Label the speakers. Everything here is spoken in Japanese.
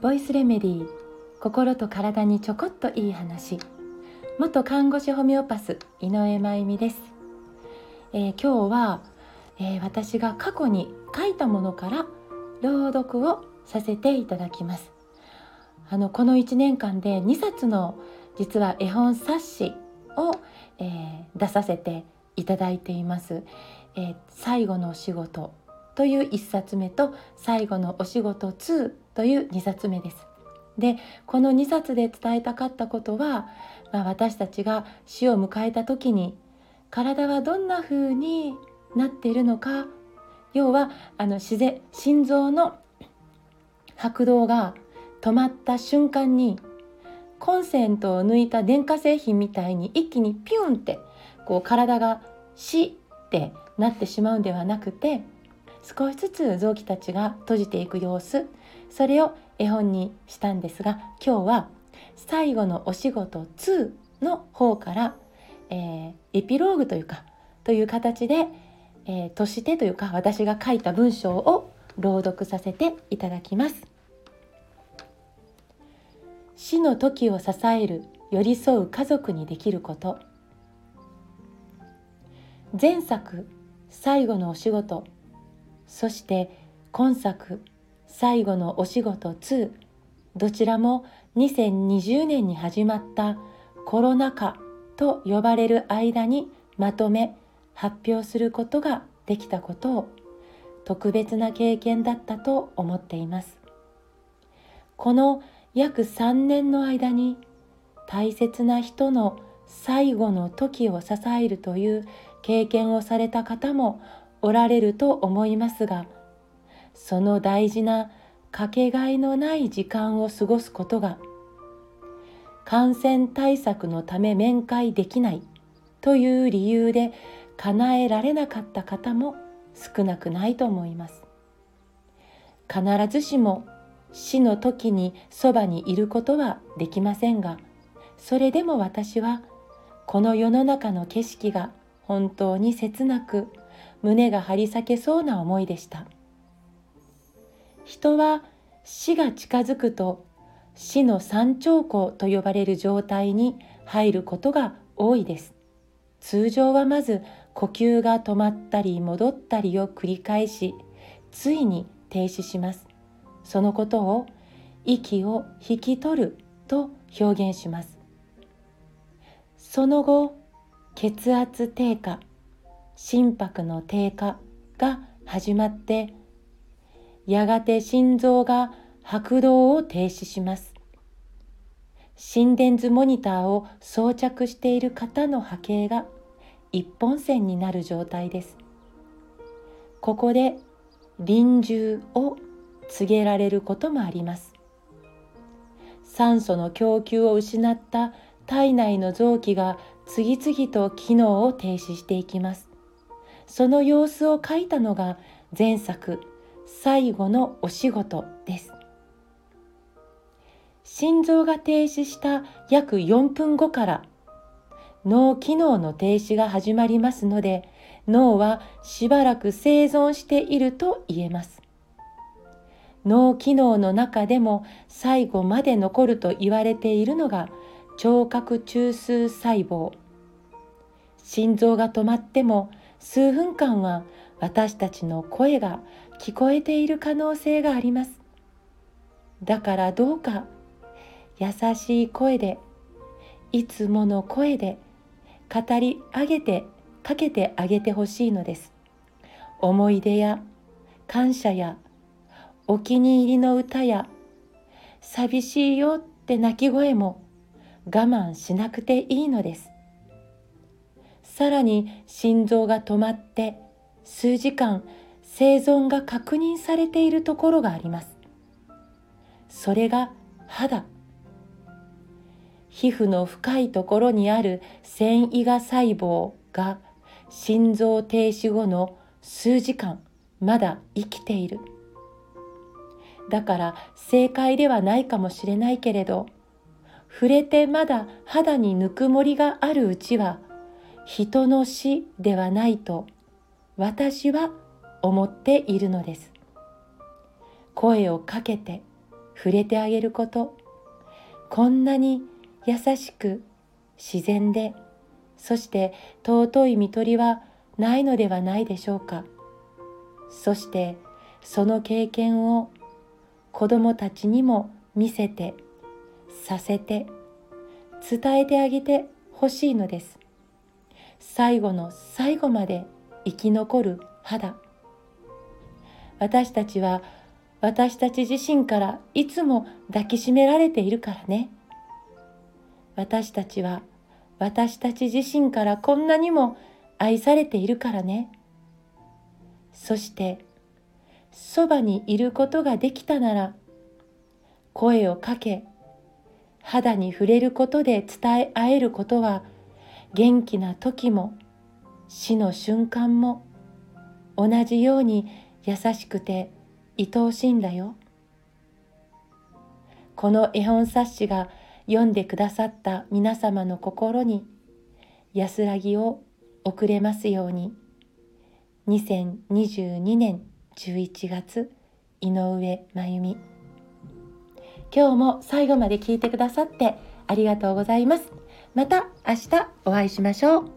Speaker 1: ボイスレメディー心と体にちょこっといい話。元看護師ホメオパス井上真由美です、えー、今日は、えー、私が過去に書いたものから朗読をさせていただきます。あのこの1年間で2冊の実は絵本冊子を、えー、出させていただいています、えー、最後のお仕事。という1冊目と最後のお仕事2という2冊目です。でこの2冊で伝えたかったことは、まあ、私たちが死を迎えた時に体はどんな風になっているのか。要はあの自然心臓の拍動が止まった瞬間にコンセントを抜いた電化製品みたいに一気にピュンってこう体が死ってなってしまうんではなくて少しずつ臓器たちが閉じていく様子それを絵本にしたんですが今日は最後のお仕事2の方から、えー、エピローグというかという形で、えー、としてというか私が書いた文章を朗読させていただきます。死の時を支える寄り添う家族にできること。前作最後のお仕事そして今作最後のお仕事2どちらも2020年に始まったコロナ禍と呼ばれる間にまとめ発表することができたことを特別な経験だったと思っています。この約3年の間に大切な人の最後の時を支えるという経験をされた方もおられると思いますがその大事なかけがえのない時間を過ごすことが感染対策のため面会できないという理由で叶えられなかった方も少なくないと思います。必ずしも死の時にそばにいることはできませんがそれでも私はこの世の中の景色が本当に切なく胸が張り裂けそうな思いでした。人は死が近づくと死の三兆候と呼ばれる状態に入ることが多いです。通常はまず呼吸が止まったり戻ったりを繰り返しついに停止します。そのことを息を引き取ると表現します。その後血圧低下。心拍の低下が始まってやがて心臓が拍動を停止します。心電図モニターを装着している方の波形が一本線になる状態です。ここで臨終を告げられることもあります。酸素の供給を失った体内の臓器が次々と機能を停止していきます。その様子を書いたのが前作最後のお仕事です。心臓が停止した約4分後から脳機能の停止が始まりますので脳はしばらく生存していると言えます。脳機能の中でも最後まで残ると言われているのが聴覚中枢細胞。心臓が止まっても数分間は私たちの声が聞こえている可能性があります。だからどうか優しい声でいつもの声で語り上げてかけてあげてほしいのです。思い出や感謝やお気に入りの歌や寂しいよって泣き声も我慢しなくていいのです。さらに心臓が止まって数時間生存が確認されているところがあります。それが肌。皮膚の深いところにある繊維が細胞が心臓停止後の数時間まだ生きている。だから正解ではないかもしれないけれど触れてまだ肌にぬくもりがあるうちは人の死ではないと私は思っているのです。声をかけて触れてあげること。こんなに優しく自然でそして尊い看取りはないのではないでしょうか。そしてその経験を子どもたちにも見せてさせて伝えてあげてほしいのです。最後の最後まで生き残る肌。私たちは私たち自身からいつも抱きしめられているからね。私たちは私たち自身からこんなにも愛されているからね。そしてそばにいることができたなら声をかけ肌に触れることで伝え合えることは元気な時も死の瞬間も同じように優しくて愛おしいんだよ。この絵本冊子が読んでくださった皆様の心に安らぎを送れますように。2022年11月井上真由美今日も最後まで聞いてくださってありがとうございます。また明日お会いしましょう。